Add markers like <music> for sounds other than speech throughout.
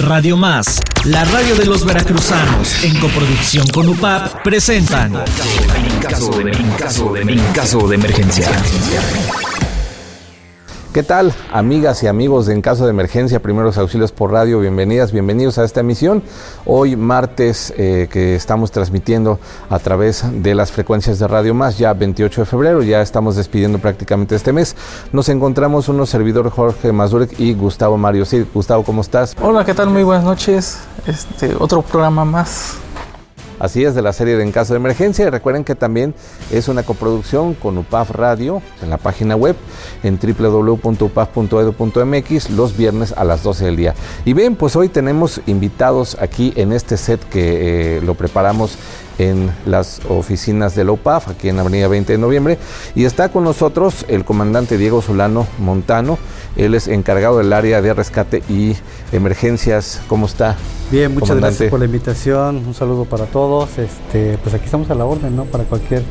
Radio Más, la radio de los veracruzanos, en coproducción con UPAP, presentan En caso de, caso de emergencia. ¿Qué tal, amigas y amigos de En Caso de Emergencia, Primeros Auxilios por Radio? Bienvenidas, bienvenidos a esta emisión. Hoy martes eh, que estamos transmitiendo a través de las frecuencias de Radio Más, ya 28 de febrero, ya estamos despidiendo prácticamente este mes. Nos encontramos unos servidores Jorge Mazurek y Gustavo Mario. Sí, Gustavo, ¿cómo estás? Hola, ¿qué tal? Muy buenas noches. Este, otro programa más Así es, de la serie de En Caso de Emergencia. Y recuerden que también es una coproducción con UPAF Radio en la página web en www.upaf.edu.mx los viernes a las 12 del día. Y bien, pues hoy tenemos invitados aquí en este set que eh, lo preparamos en las oficinas de la UPAF, aquí en Avenida 20 de Noviembre. Y está con nosotros el comandante Diego Solano Montano. Él es encargado del área de rescate y emergencias. ¿Cómo está? Bien, muchas comandante? gracias por la invitación. Un saludo para todos. Este, pues aquí estamos a la orden, ¿no? Para cualquier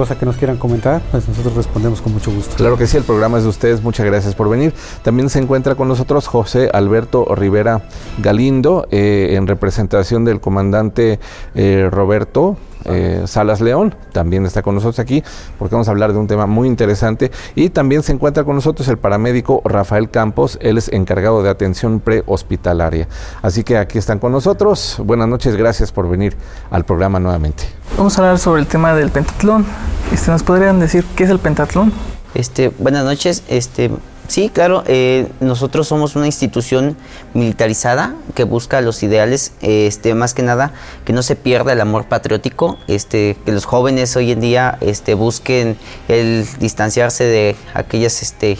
cosa que nos quieran comentar, pues nosotros respondemos con mucho gusto. Claro que sí, el programa es de ustedes. Muchas gracias por venir. También se encuentra con nosotros José Alberto Rivera Galindo, eh, en representación del comandante eh, Roberto. Eh, Salas León también está con nosotros aquí porque vamos a hablar de un tema muy interesante y también se encuentra con nosotros el paramédico Rafael Campos, él es encargado de atención prehospitalaria. Así que aquí están con nosotros. Buenas noches, gracias por venir al programa nuevamente. Vamos a hablar sobre el tema del pentatlón. Este, ¿Nos podrían decir qué es el pentatlón? Este, buenas noches. Este, sí, claro, eh, nosotros somos una institución militarizada que busca los ideales, este, más que nada, que no se pierda el amor patriótico, este, que los jóvenes hoy en día este, busquen el distanciarse de aquellas, este,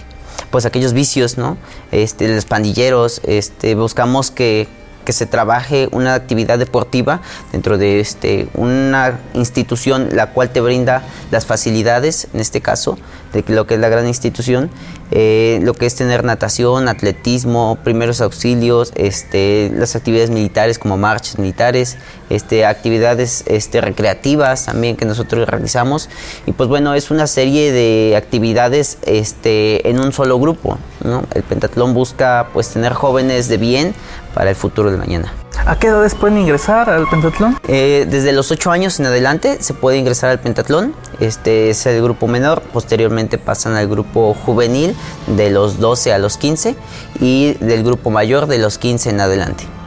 pues aquellos vicios, ¿no? Este, los pandilleros, este, buscamos que que se trabaje una actividad deportiva dentro de este, una institución la cual te brinda las facilidades, en este caso, de lo que es la gran institución, eh, lo que es tener natación, atletismo, primeros auxilios, este, las actividades militares como marchas militares, este, actividades este, recreativas también que nosotros realizamos. Y pues bueno, es una serie de actividades este, en un solo grupo. ¿no? El pentatlón busca pues tener jóvenes de bien para el futuro de mañana. ¿A qué edades pueden ingresar al pentatlón? Eh, desde los 8 años en adelante se puede ingresar al pentatlón. Este es el grupo menor. Posteriormente pasan al grupo juvenil de los 12 a los 15 y del grupo mayor de los 15 en adelante.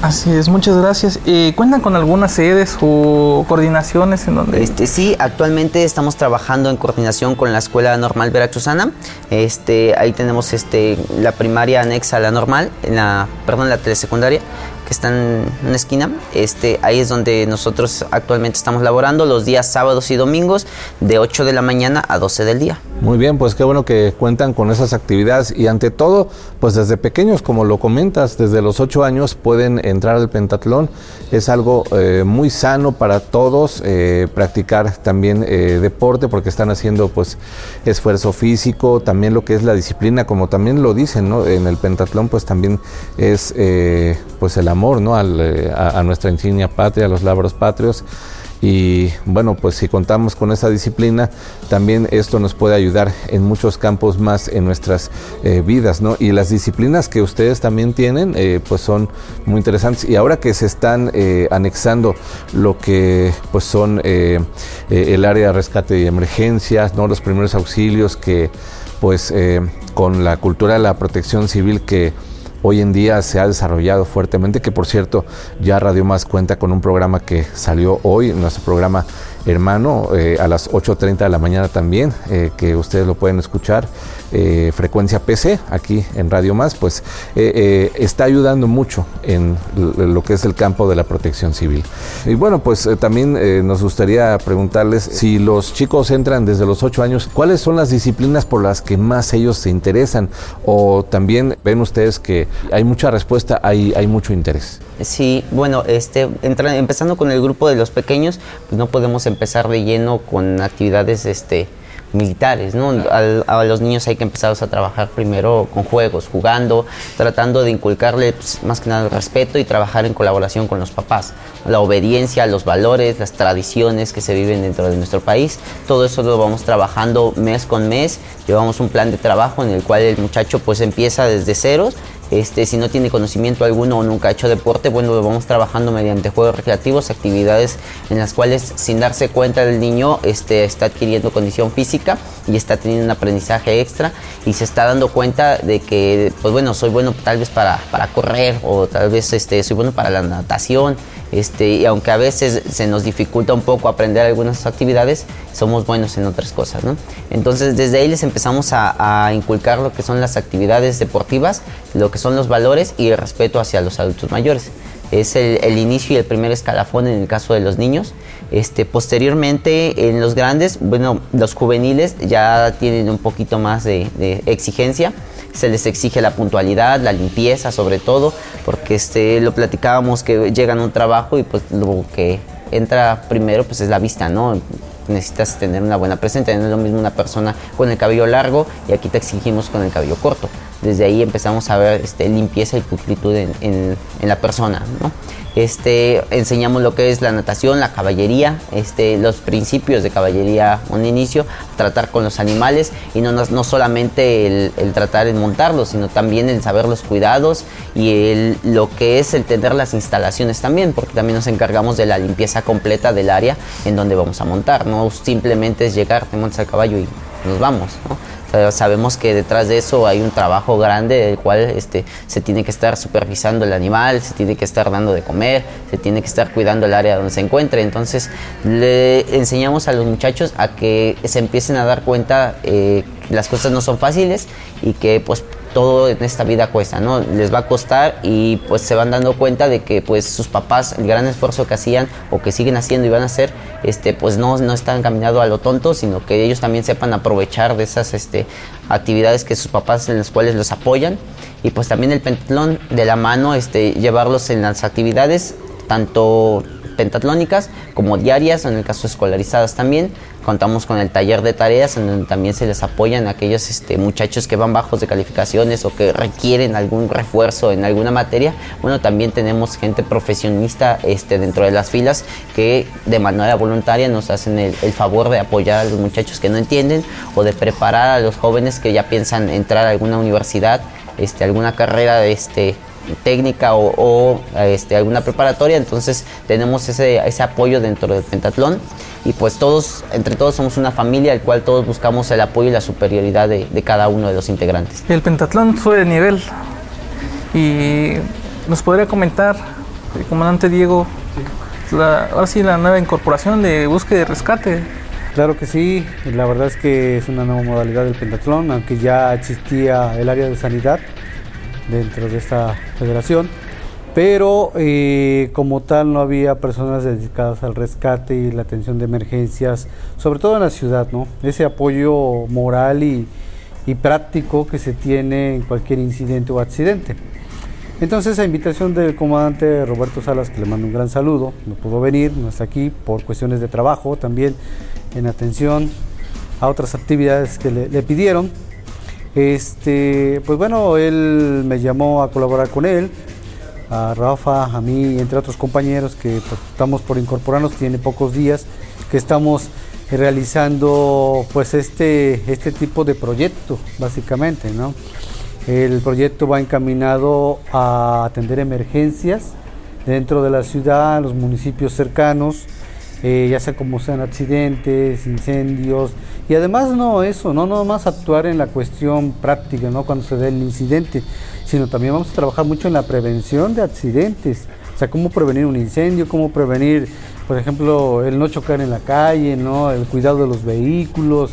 Así es, muchas gracias. ¿Cuentan con algunas sedes o coordinaciones en donde...? Este, sí, actualmente estamos trabajando en coordinación con la Escuela Normal Veracruzana. Este, ahí tenemos este, la primaria anexa a la normal, en la, perdón, la telesecundaria, que está en una esquina. Este, ahí es donde nosotros actualmente estamos laborando los días sábados y domingos de 8 de la mañana a 12 del día. Muy bien, pues qué bueno que cuentan con esas actividades y ante todo, pues desde pequeños, como lo comentas, desde los 8 años pueden entrar al pentatlón. Es algo eh, muy sano para todos, eh, practicar también eh, deporte porque están haciendo pues esfuerzo físico, también lo que es la disciplina, como también lo dicen, ¿no? En el pentatlón pues también es pues el amor, ¿no? Al, eh, a, nuestra insignia patria, a los labros patrios. Y bueno, pues si contamos con esa disciplina, también esto nos puede ayudar en muchos campos más en nuestras eh, vidas, ¿no? Y las disciplinas que ustedes también tienen, eh, pues son muy interesantes. Y ahora que se están anexando lo que pues son el área de rescate y emergencias, ¿no? Los primeros auxilios que pues con la cultura de la protección civil que hoy en día se ha desarrollado fuertemente, que por cierto ya Radio Más cuenta con un programa que salió hoy, nuestro programa hermano, eh, a las 8.30 de la mañana también, eh, que ustedes lo pueden escuchar, eh, frecuencia PC, aquí en Radio Más, pues eh, eh, está ayudando mucho en lo que es el campo de la protección civil. Y bueno, pues también nos gustaría preguntarles si los chicos entran desde los 8 años, ¿cuáles son las disciplinas por las que más ellos se interesan? O también ven ustedes que hay mucha respuesta, hay, hay mucho interés. Sí, bueno, este, empezando con el grupo de los pequeños, pues no podemos empezar de lleno con actividades este, militares, ¿no? Al- a los niños hay que empezarlos a trabajar primero con juegos, jugando, tratando de inculcarle pues, más que nada el respeto y trabajar en colaboración con los papás. La obediencia, los valores, las tradiciones que se viven dentro de nuestro país, todo eso lo vamos trabajando mes con mes, llevamos un plan de trabajo en el cual el muchacho pues empieza desde ceros Este, si no tiene conocimiento alguno o nunca ha hecho deporte, bueno, lo vamos trabajando mediante juegos recreativos, actividades en las cuales sin darse cuenta el niño este, está adquiriendo condición física y está teniendo un aprendizaje extra y se está dando cuenta de que, pues bueno, soy bueno tal vez para, para correr o tal vez este, soy bueno para la natación. Este, y aunque a veces se nos dificulta un poco aprender algunas actividades, somos buenos en otras cosas. Entonces desde ahí les empezamos a, inculcar lo que son las actividades deportivas, lo que son los valores y el respeto hacia los adultos mayores. Es el, inicio y el primer escalafón en el caso de los niños. Este, posteriormente en los grandes, bueno, los juveniles ya tienen un poquito más de exigencia se les exige la puntualidad, la limpieza sobre todo, porque este, lo platicábamos que llegan a un trabajo y pues lo que entra primero pues es la vista, ¿no? Necesitas tener una buena presencia, no es lo mismo una persona con el cabello largo y aquí te exigimos con el cabello corto. Desde ahí empezamos a ver este, limpieza y pulcritud en, la persona. Este, enseñamos lo que es la natación, la caballería, este, los principios de caballería, un inicio, tratar con los animales y no, solamente el, tratar en montarlos, sino también el saber los cuidados y lo que es el tener las instalaciones también, porque también nos encargamos de la limpieza completa del área en donde vamos a montar, no simplemente es llegar, te montas al caballo y nos vamos. Pero sabemos que detrás de eso hay un trabajo grande del cual este, se tiene que estar supervisando el animal, se tiene que estar dando de comer, se tiene que estar cuidando el área donde se encuentre. Entonces le enseñamos a los muchachos a que se empiecen a dar cuenta eh, que las cosas no son fáciles y que pues todo en esta vida cuesta, ¿no? Les va a costar y pues se van dando cuenta de que pues sus papás, el gran esfuerzo que hacían o que siguen haciendo y van a hacer, este, pues no, no están caminando a lo tonto, sino que ellos también sepan aprovechar de esas este, actividades que sus papás en las cuales los apoyan y pues también el pentatlón de la mano, este, llevarlos en las actividades, tanto pentatlónicas como diarias, en el caso escolarizadas también. Contamos con el taller de tareas en donde también se les apoyan a aquellos este, muchachos que van bajos de calificaciones o que requieren algún refuerzo en alguna materia. Bueno, también tenemos gente profesionista este, dentro de las filas que de manera voluntaria nos hacen el, favor de apoyar a los muchachos que no entienden o de preparar a los jóvenes que ya piensan entrar a alguna universidad, este, alguna carrera este, técnica o, o, este, alguna preparatoria, entonces tenemos ese, ese apoyo dentro del pentatlón y pues todos, entre todos somos una familia al cual todos buscamos el apoyo y la superioridad de, de cada uno de los integrantes. El pentatlón sube de nivel y nos podría comentar, el comandante Diego, la, ahora sí la nueva incorporación de búsqueda y rescate. Claro que sí, la verdad es que es una nueva modalidad del pentatlón, aunque ya existía el área de sanidad dentro de esta federación, pero eh, como tal no había personas dedicadas al rescate y la atención de emergencias, sobre todo en la ciudad, ¿no? Ese apoyo moral y, práctico que se tiene en cualquier incidente o accidente. Entonces, a invitación del comandante Roberto Salas, que le mando un gran saludo, no pudo venir, no está aquí por cuestiones de trabajo, también en atención a otras actividades que le pidieron. Este, pues bueno, él me llamó a colaborar con él, a Rafa, a mí entre otros compañeros que pues, estamos por incorporarnos, tiene pocos días que estamos realizando pues este, este tipo de proyecto, básicamente, ¿no? El proyecto va encaminado a atender emergencias dentro de la ciudad, los municipios cercanos, eh, ya sea como sean accidentes, incendios, y además no eso, no nomás actuar en la cuestión práctica, ¿no? cuando se dé el incidente, sino también vamos a trabajar mucho en la prevención de accidentes, o sea, cómo prevenir un incendio, cómo prevenir, por ejemplo, el no chocar en la calle, ¿no? el cuidado de los vehículos,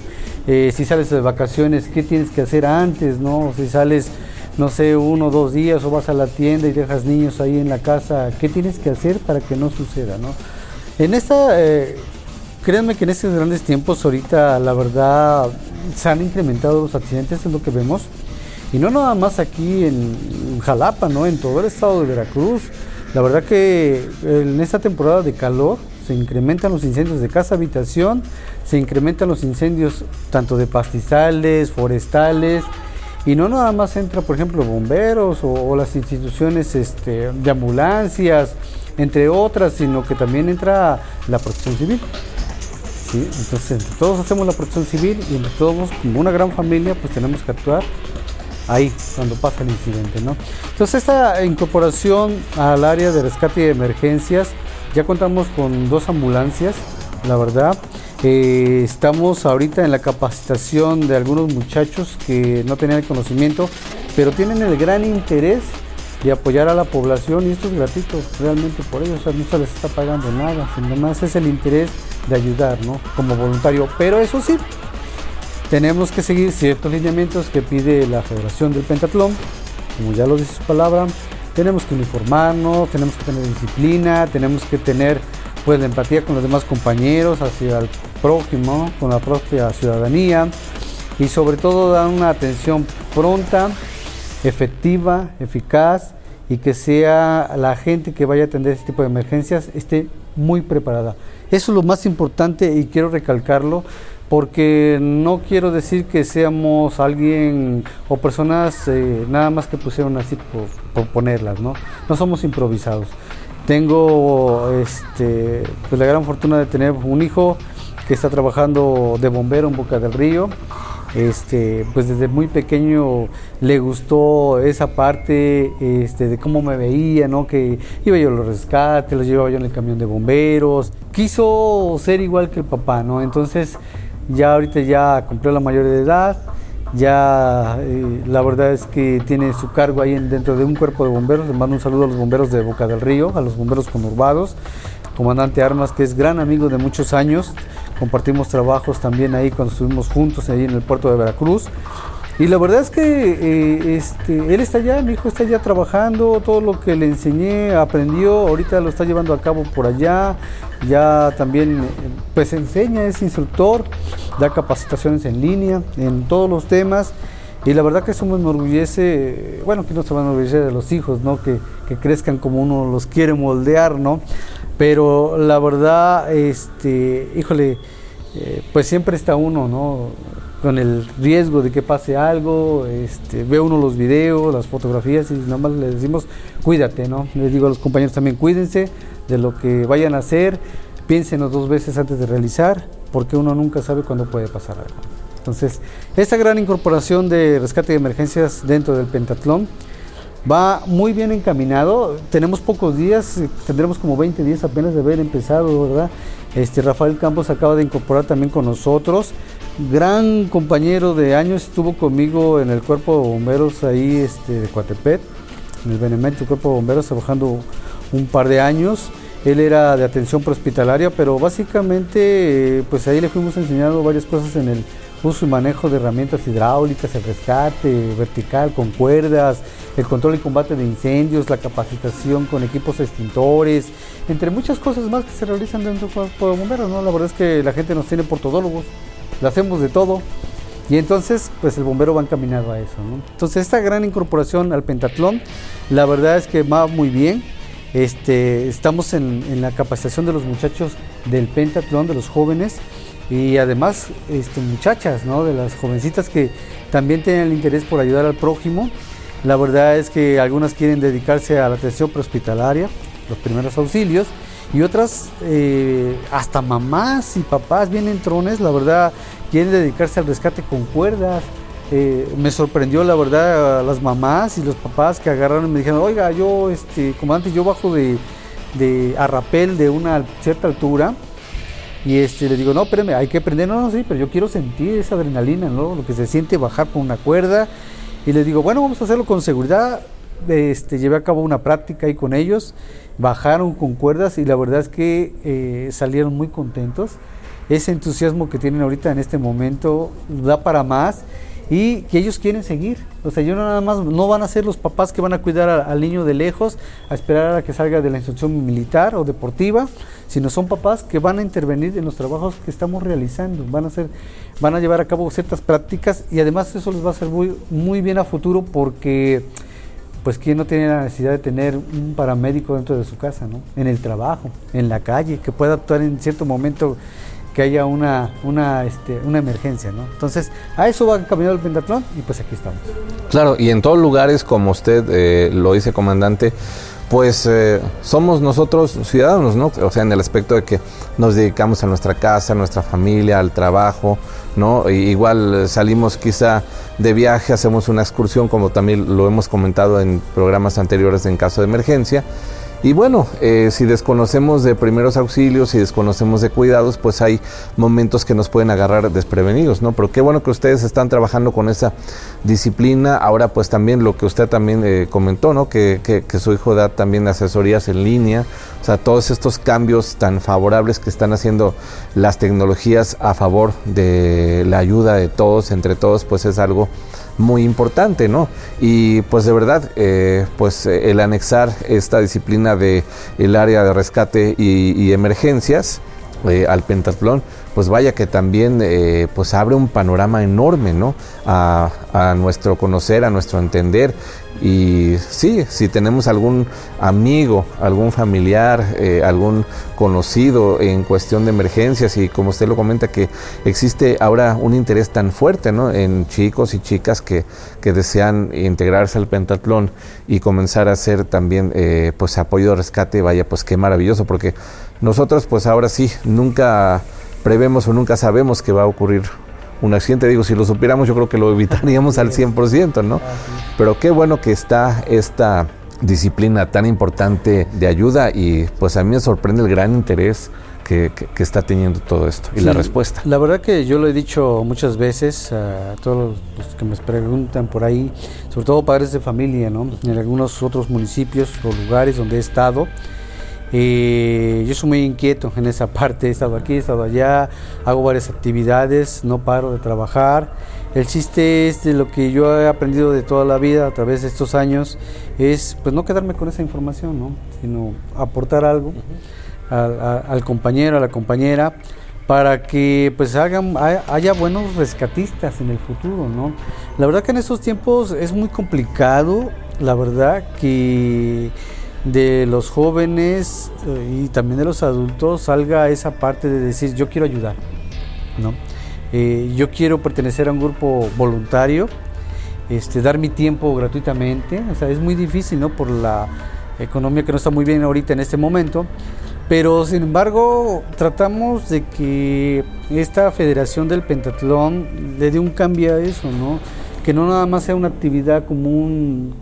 eh, si sales de vacaciones, qué tienes que hacer antes, ¿no? Si sales, no sé, uno o dos días o vas a la tienda y dejas niños ahí en la casa, ¿qué tienes que hacer para que no suceda, ¿no? En esta, eh, créanme que en estos grandes tiempos ahorita la verdad se han incrementado los accidentes, es lo que vemos. Y no nada más aquí en Jalapa, ¿no? En todo el estado de Veracruz. La verdad que en esta temporada de calor se incrementan los incendios de casa habitación, se incrementan los incendios tanto de pastizales, forestales, y no nada más entra, por ejemplo, bomberos o, las instituciones este, de ambulancias, entre otras, sino que también entra la protección civil. ¿sí? Entonces, entre todos hacemos la protección civil y entre todos, como una gran familia, pues tenemos que actuar ahí, cuando pasa el incidente, ¿no? Entonces esta incorporación al área de rescate y emergencias, ya contamos con dos ambulancias, la verdad. Estamos ahorita en la capacitación de algunos muchachos que no tenían el conocimiento, pero tienen el gran interés de apoyar a la población y esto es gratuito realmente por ellos, o sea, no se les está pagando nada, sino más es el interés de ayudar, ¿no? Como voluntario. Pero eso sí, tenemos que seguir ciertos lineamientos que pide la Federación del Pentatlón, como ya lo dice su palabra, tenemos que uniformarnos, tenemos que tener disciplina, tenemos que tener pues la empatía con los demás compañeros, hacia el prójimo, con la propia ciudadanía y sobre todo dar una atención pronta, efectiva, eficaz y que sea la gente que vaya a atender este tipo de emergencias esté muy preparada. Eso es lo más importante y quiero recalcarlo porque no quiero decir que seamos alguien o personas eh, nada más que pusieron así por, ponerlas, ¿no? No somos improvisados. Tengo este, pues la gran fortuna de tener un hijo que está trabajando de bombero en Boca del Río. Este, pues desde muy pequeño le gustó esa parte este, de cómo me veía, ¿no? Que iba yo a los rescates, los llevaba yo en el camión de bomberos. Quiso ser igual que el papá, ¿no? Entonces ya ahorita ya cumplió la mayoría de edad, ya eh, la verdad es que tiene su cargo ahí dentro de un cuerpo de bomberos. Le mando un saludo a los bomberos de Boca del Río, a los bomberos conurbados. Comandante Armas, que es gran amigo de muchos años. Compartimos trabajos también ahí cuando estuvimos juntos ahí en el puerto de Veracruz. Y la verdad es que eh, este, él está allá, mi hijo está allá trabajando, todo lo que le enseñé, aprendió, ahorita lo está llevando a cabo por allá, ya también pues enseña, es instructor, da capacitaciones en línea en todos los temas. Y la verdad que eso me enorgullece, bueno, que no se va a enorgullecer de los hijos, ¿no? Que, que crezcan como uno los quiere moldear, ¿no? Pero la verdad, este, híjole, eh, pues siempre está uno, ¿no? Con el riesgo de que pase algo, este, ve uno los videos, las fotografías y nada más le decimos, cuídate, ¿no? Les digo a los compañeros también, cuídense de lo que vayan a hacer, piénsenos dos veces antes de realizar, porque uno nunca sabe cuándo puede pasar algo. Entonces, esta gran incorporación de rescate de emergencias dentro del pentatlón va muy bien encaminado. Tenemos pocos días, tendremos como 20 días apenas de haber empezado, ¿verdad? Este Rafael Campos acaba de incorporar también con nosotros gran compañero de años, estuvo conmigo en el cuerpo de bomberos ahí este, de Coatepet, en el Benemérito Cuerpo de Bomberos, trabajando un par de años. Él era de atención prehospitalaria, pero básicamente pues ahí le fuimos enseñando varias cosas en el uso y manejo de herramientas hidráulicas, el rescate vertical con cuerdas, el control y combate de incendios, la capacitación con equipos extintores, entre muchas cosas más que se realizan dentro del cuerpo de bomberos. ¿no? La verdad es que la gente nos tiene por todólogos lo hacemos de todo. Y entonces, pues el bombero va encaminado a eso. Entonces, esta gran incorporación al pentatlón, la verdad es que va muy bien. Este, estamos en, la capacitación de los muchachos del pentatlón, de los jóvenes, y además este, muchachas, ¿no? de las jovencitas que también tienen el interés por ayudar al prójimo. La verdad es que algunas quieren dedicarse a la atención prehospitalaria, los primeros auxilios, y otras, eh, hasta mamás y papás vienen trones, la verdad, quieren dedicarse al rescate con cuerdas. Eh, me sorprendió la verdad las mamás y los papás que agarraron y me dijeron, oiga, yo, este, comandante, yo bajo de, de a rapel de una cierta altura y este, le digo, no, espérame, hay que aprender, no, no, sí, pero yo quiero sentir esa adrenalina, ¿no? Lo que se siente bajar por una cuerda. Y le digo, bueno, vamos a hacerlo con seguridad. Este, llevé a cabo una práctica ahí con ellos bajaron con cuerdas y la verdad es que eh, salieron muy contentos. Ese entusiasmo que tienen ahorita en este momento da para más y que ellos quieren seguir. O sea, yo nada más, no van a ser los papás que van a cuidar al niño de lejos, a esperar a que salga de la instrucción militar o deportiva, sino son papás que van a intervenir en los trabajos que estamos realizando, van a hacer, van a llevar a cabo ciertas prácticas y además eso les va a ser muy, muy bien a futuro porque pues quién no tiene la necesidad de tener un paramédico dentro de su casa, ¿no? En el trabajo, en la calle, que pueda actuar en cierto momento que haya una, una, este, una emergencia, ¿no? Entonces, a eso va caminando el pentatlón y pues aquí estamos. Claro, y en todos lugares, como usted eh, lo dice, comandante, pues eh, somos nosotros ciudadanos, ¿no? O sea, en el aspecto de que nos dedicamos a nuestra casa, a nuestra familia, al trabajo, ¿no? igual salimos quizá de viaje, hacemos una excursión, como también lo hemos comentado en programas anteriores en caso de emergencia, y bueno, eh, si desconocemos de primeros auxilios, si desconocemos de cuidados, pues hay momentos que nos pueden agarrar desprevenidos, ¿no? Pero qué bueno que ustedes están trabajando con esa disciplina. Ahora, pues también lo que usted también eh, comentó, ¿no? Que, que, su hijo da también asesorías en línea. O sea, todos estos cambios tan favorables que están haciendo las tecnologías a favor de la ayuda de todos, entre todos, pues es algo muy importante, ¿no? Y pues de verdad, eh, pues eh, el anexar esta disciplina de el área de rescate y, emergencias eh, al pentatlón, pues vaya que también pues abre un panorama enorme, ¿no? A, nuestro conocer, a nuestro entender y sí, si tenemos algún amigo, algún familiar, eh, algún conocido en cuestión de emergencias y como usted lo comenta que existe ahora un interés tan fuerte ¿no? en chicos y chicas que, que desean integrarse al pentatlón y comenzar a hacer también eh, pues apoyo de rescate, vaya pues qué maravilloso porque nosotros pues ahora sí nunca prevemos o nunca sabemos que va a ocurrir un accidente. Digo, si lo supiéramos, yo creo que lo evitaríamos al 100%, ¿no? Pero qué bueno que está esta disciplina tan importante de ayuda y pues a mí me sorprende el gran interés que, está teniendo todo esto y la respuesta. La verdad que yo lo he dicho muchas veces a todos los que me preguntan por ahí, sobre todo padres de familia, ¿no? En algunos otros municipios o lugares donde he estado, eh, yo soy muy inquieto en esa <laughs> parte, he estado aquí, he estado allá, hago varias actividades, no paro de trabajar. El chiste es de lo que yo he aprendido de toda la vida a través de estos años, es pues no quedarme con esa información, ¿no? sino aportar algo al, compañero, a la compañera, para que pues hagan, haya buenos rescatistas en el futuro. ¿no? La verdad que en estos tiempos es muy complicado, la verdad que de los jóvenes eh, y también de los adultos salga esa parte de decir yo quiero ayudar, ¿no? Eh, yo quiero pertenecer a un grupo voluntario, este, dar mi tiempo gratuitamente, o sea, es muy difícil, ¿no? Por la economía que no está muy bien ahorita en este momento, pero sin embargo tratamos de que esta federación del pentatlón le dé un cambio a eso, ¿no? Que no nada más sea una actividad común,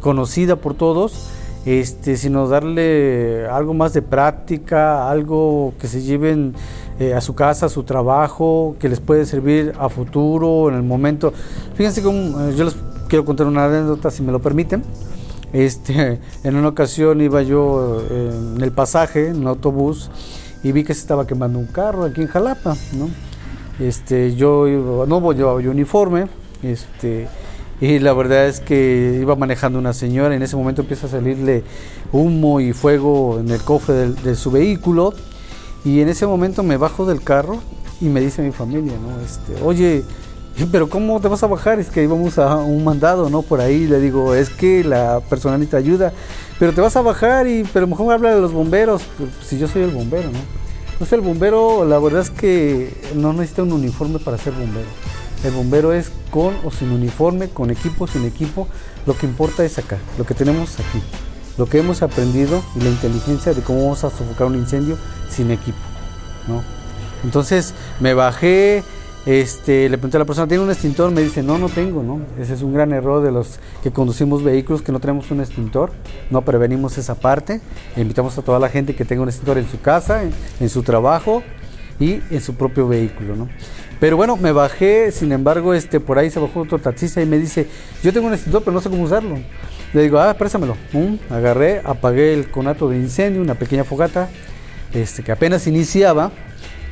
conocida por todos, este, sino darle algo más de práctica, algo que se lleven eh, a su casa, a su trabajo, que les puede servir a futuro, en el momento. Fíjense que eh, yo les quiero contar una anécdota, si me lo permiten. Este, <laughs> en una ocasión iba yo eh, en el pasaje, en un autobús, y vi que se estaba quemando un carro aquí en Jalapa, ¿no? Este, yo no llevaba yo uniforme, este, y la verdad es que iba manejando una señora, en ese momento empieza a salirle humo y fuego en el cofre de, su vehículo y en ese momento me bajo del carro y me dice mi familia, ¿no? Este, oye, pero ¿cómo te vas a bajar? Es que íbamos a un mandado, ¿no? Por ahí le digo, es que la persona necesita ayuda, pero te vas a bajar y, pero mejor habla de los bomberos, pues, si yo soy el bombero, ¿no? Entonces el bombero, la verdad es que no necesita un uniforme para ser bombero. El bombero es con o sin uniforme, con equipo, sin equipo. Lo que importa es acá, lo que tenemos aquí. Lo que hemos aprendido y la inteligencia de cómo vamos a sofocar un incendio sin equipo. ¿no? Entonces me bajé, este, le pregunté a la persona, ¿tiene un extintor? Me dice, no, no tengo, ¿no? Ese es un gran error de los que conducimos vehículos, que no tenemos un extintor, no prevenimos esa parte. invitamos a toda la gente que tenga un extintor en su casa, en, en su trabajo y en su propio vehículo, ¿no? Pero bueno, me bajé, sin embargo, este, por ahí se bajó otro taxista y me dice, yo tengo un extintor, pero no sé cómo usarlo. Le digo, ah, préstamelo. agarré, apagué el conato de incendio, una pequeña fogata, este, que apenas iniciaba.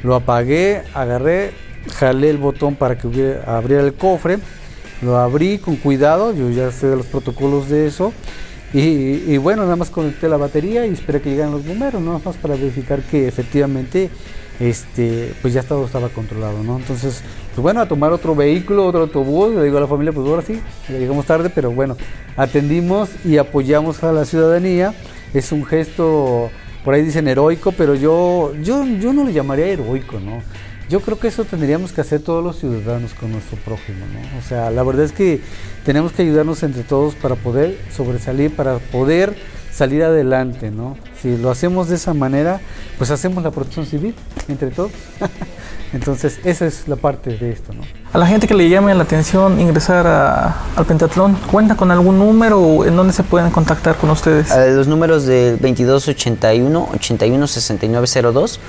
Lo apagué, agarré, jalé el botón para que abriera el cofre. Lo abrí con cuidado, yo ya sé de los protocolos de eso. Y, bueno, nada más conecté la batería y esperé que llegaran los bomberos, nada más para verificar que efectivamente este, pues ya todo estaba controlado, ¿no? Entonces, pues bueno, a tomar otro vehículo, otro autobús, le digo a la familia, pues ahora sí, llegamos tarde, pero bueno, atendimos y apoyamos a la ciudadanía. Es un gesto, por ahí dicen heroico, pero yo, yo, yo no le llamaría heroico, ¿no? Yo creo que eso tendríamos que hacer todos los ciudadanos con nuestro prójimo, ¿no? O sea, la verdad es que tenemos que ayudarnos entre todos para poder sobresalir, para poder salir adelante, ¿no? Si lo hacemos de esa manera, pues hacemos la protección civil entre todos. <laughs> Entonces, esa es la parte de esto, ¿no? A la gente que le llame la atención ingresar a- al pentatlón, ¿cuenta con algún número o en dónde se pueden contactar con ustedes? A los números del 2281 816902,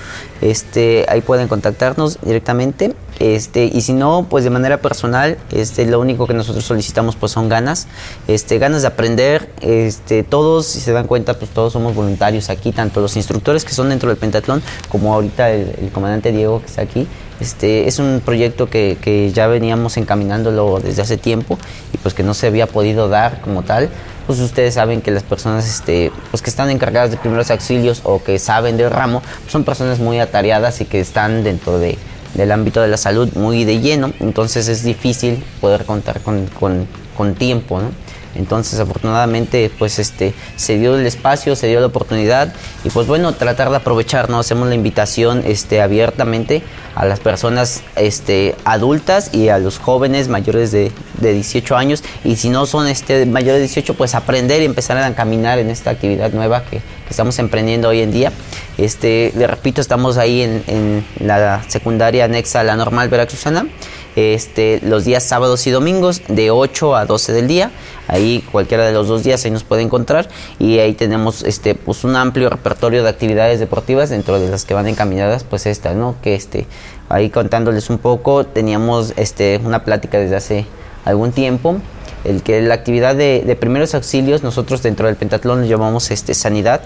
este, ahí pueden contactarnos directamente. Este, y si no, pues de manera personal, este, lo único que nosotros solicitamos pues son ganas, este, ganas de aprender, este, todos, si se dan cuenta, pues todos somos voluntarios aquí, tanto los instructores que son dentro del pentatlón, como ahorita el, comandante Diego que está aquí, este, es un proyecto que, que ya veníamos encaminándolo desde hace tiempo y pues que no se había podido dar como tal. Pues ustedes saben que las personas este, pues que están encargadas de primeros auxilios o que saben del ramo son personas muy atareadas y que están dentro de, del ámbito de la salud muy de lleno, entonces es difícil poder contar con, con- con tiempo, ¿no? Entonces, afortunadamente, pues este se dio el espacio, se dio la oportunidad y pues bueno, tratar de aprovechar, ¿no? Hacemos la invitación este abiertamente a las personas este adultas y a los jóvenes mayores de, de 18 años y si no son este mayores de 18, pues aprender y empezar a caminar en esta actividad nueva que, que estamos emprendiendo hoy en día. Este, le repito, estamos ahí en, en la secundaria anexa a la normal veracruzana este, los días sábados y domingos de 8 a 12 del día. Ahí cualquiera de los dos días ahí nos puede encontrar y ahí tenemos este pues un amplio repertorio de actividades deportivas dentro de las que van encaminadas pues esta, ¿no? Que este ahí contándoles un poco teníamos este una plática desde hace algún tiempo el que la actividad de, primeros auxilios nosotros dentro del pentatlón llamamos este sanidad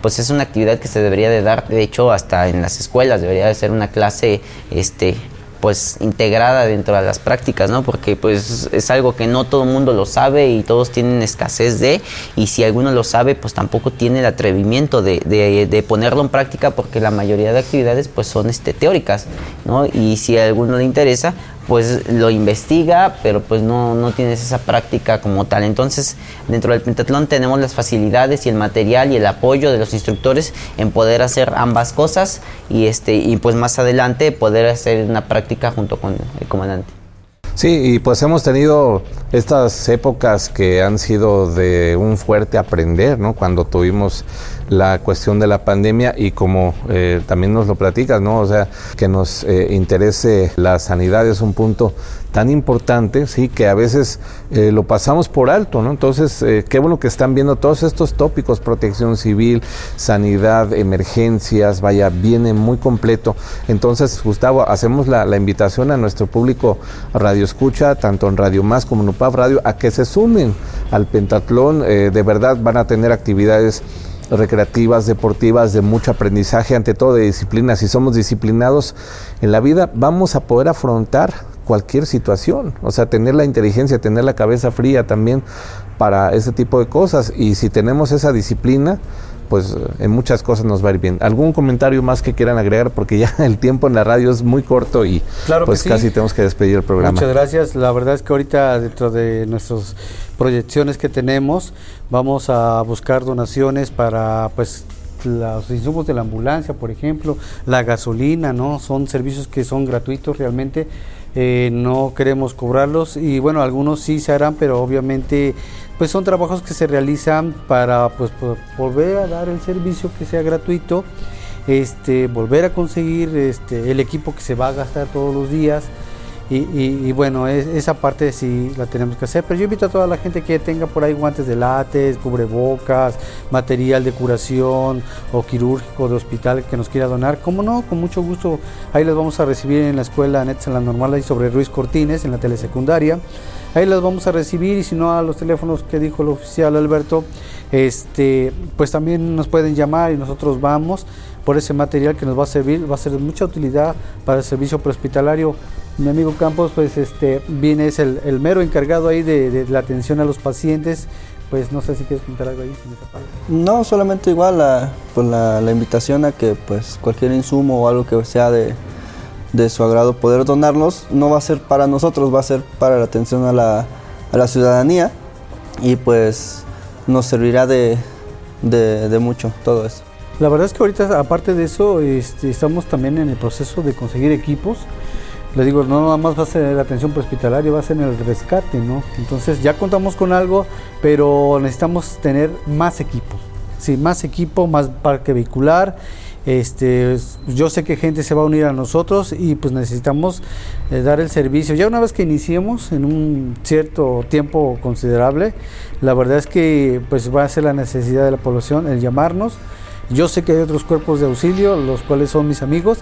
pues es una actividad que se debería de dar de hecho hasta en las escuelas debería de ser una clase este pues integrada dentro de las prácticas, ¿no? Porque pues es algo que no todo el mundo lo sabe y todos tienen escasez de, y si alguno lo sabe, pues tampoco tiene el atrevimiento de, de- ponerlo en práctica porque la mayoría de actividades pues son este, teóricas, ¿no? Y si a alguno le interesa, pues lo investiga, pero pues no, no tienes esa práctica como tal. Entonces, dentro del pentatlón tenemos las facilidades y el material y el apoyo de los instructores en poder hacer ambas cosas y este y pues más adelante poder hacer una práctica junto con el comandante. Sí, y pues hemos tenido estas épocas que han sido de un fuerte aprender, ¿no? Cuando tuvimos la cuestión de la pandemia y como eh, también nos lo platicas, ¿no? O sea, que nos eh, interese la sanidad es un punto tan importante, sí, que a veces eh, lo pasamos por alto, ¿no? Entonces, eh, qué bueno que están viendo todos estos tópicos, protección civil, sanidad, emergencias, vaya, viene muy completo. Entonces, Gustavo, hacemos la, invitación a nuestro público Radio Escucha, tanto en Radio Más como en UPAP Radio, a que se sumen al pentatlón, de verdad van a tener actividades recreativas, deportivas, de mucho aprendizaje, ante todo de disciplina. Si somos disciplinados en la vida, vamos a poder afrontar cualquier situación. O sea, tener la inteligencia, tener la cabeza fría también para ese tipo de cosas. Y si tenemos esa disciplina, pues en muchas cosas nos va a ir bien. ¿Algún comentario más que quieran agregar? Porque ya <laughs> el tiempo en la radio es muy corto y Claro pues sí. casi tenemos que despedir el programa. Muchas gracias. La verdad es que ahorita dentro de nuestras proyecciones que tenemos vamos a buscar donaciones para pues los insumos de la ambulancia, por ejemplo, la gasolina, ¿no? Son servicios que son gratuitos realmente. eh, no queremos cobrarlos y bueno, algunos sí se harán, pero obviamente pues son trabajos que se realizan para pues volver a dar el servicio que sea gratuito este, volver a conseguir este, el equipo que se va a gastar todos los días. Y, y- y bueno, es- esa parte sí la tenemos que hacer. Pero yo invito a toda la gente que tenga por ahí guantes de látex, cubrebocas, material de curación o quirúrgico de hospital que nos quiera donar. Como no, con mucho gusto. Ahí los vamos a recibir en la escuela Nets en la normal ahí sobre Ruiz Cortines, en la telesecundaria. Ahí las vamos a recibir y si no a los teléfonos que dijo el oficial Alberto, este, pues también nos pueden llamar y nosotros vamos por ese material que nos va a servir, va a ser de mucha utilidad para el servicio prehospitalario. Mi amigo Campos, pues este, viene, es el, mero encargado ahí de, la atención a los pacientes. Pues no sé si quieres comentar algo ahí. No, solamente igual la, pues la, la invitación a que pues cualquier insumo o algo que sea de, de su agrado poder donarlos, no va a ser para nosotros, va a ser para la atención a la, a la ciudadanía y pues nos servirá de, de, de mucho todo eso. La verdad es que ahorita, aparte de eso, este, estamos también en el proceso de conseguir equipos. Le digo, no nada más va a ser la atención hospitalaria, va a ser el rescate, ¿no? Entonces ya contamos con algo, pero necesitamos tener más equipo. Sí, más equipo, más parque vehicular. Este, yo sé que gente se va a unir a nosotros y pues necesitamos eh, dar el servicio. Ya una vez que iniciemos en un cierto tiempo considerable, la verdad es que pues va a ser la necesidad de la población el llamarnos. Yo sé que hay otros cuerpos de auxilio, los cuales son mis amigos,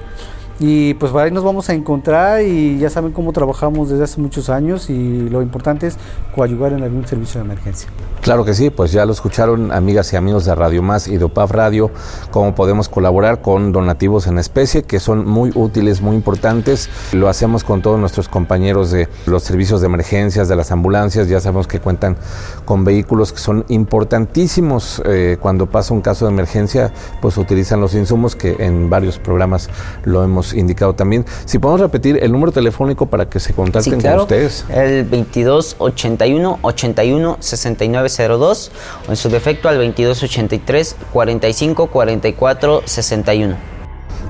y pues ahí nos vamos a encontrar y ya saben cómo trabajamos desde hace muchos años y lo importante es coadyuvar en algún servicio de emergencia. Claro que sí, pues ya lo escucharon amigas y amigos de Radio Más y de OPAF Radio, cómo podemos colaborar con donativos en especie que son muy útiles, muy importantes. Lo hacemos con todos nuestros compañeros de los servicios de emergencias, de las ambulancias, ya sabemos que cuentan con vehículos que son importantísimos eh, cuando pasa un caso de emergencia, pues utilizan los insumos que en varios programas lo hemos indicado también. Si podemos repetir el número telefónico para que se contacten con ustedes. El 22 81 81 6902 o en su defecto al 22 83 45 44 61.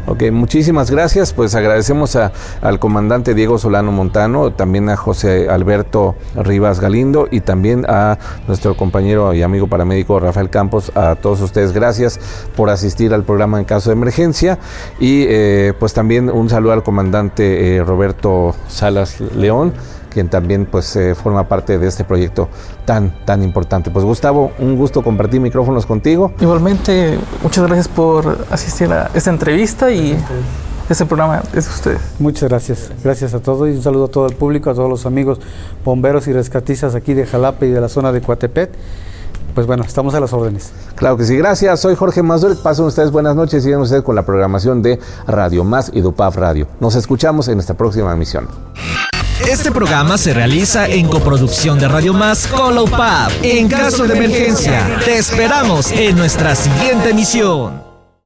Ok, muchísimas gracias. Pues agradecemos a, al comandante Diego Solano Montano, también a José Alberto Rivas Galindo y también a nuestro compañero y amigo paramédico Rafael Campos. A todos ustedes, gracias por asistir al programa en caso de emergencia. Y eh, pues también un saludo al comandante eh, Roberto Salas León quien también pues eh, forma parte de este proyecto tan tan importante. Pues Gustavo, un gusto compartir micrófonos contigo. Igualmente, muchas gracias por asistir a esta entrevista y este programa es de ustedes. Muchas gracias. Gracias a todos y un saludo a todo el público, a todos los amigos bomberos y rescatistas aquí de Jalapa y de la zona de Coatepet. Pues bueno, estamos a las órdenes. Claro que sí, gracias. Soy Jorge Mazur. Pasen ustedes buenas noches y sigan ustedes con la programación de Radio Más y Dupaf Radio. Nos escuchamos en nuestra próxima emisión. Este programa se realiza en coproducción de Radio Más con Low En caso de emergencia, te esperamos en nuestra siguiente emisión.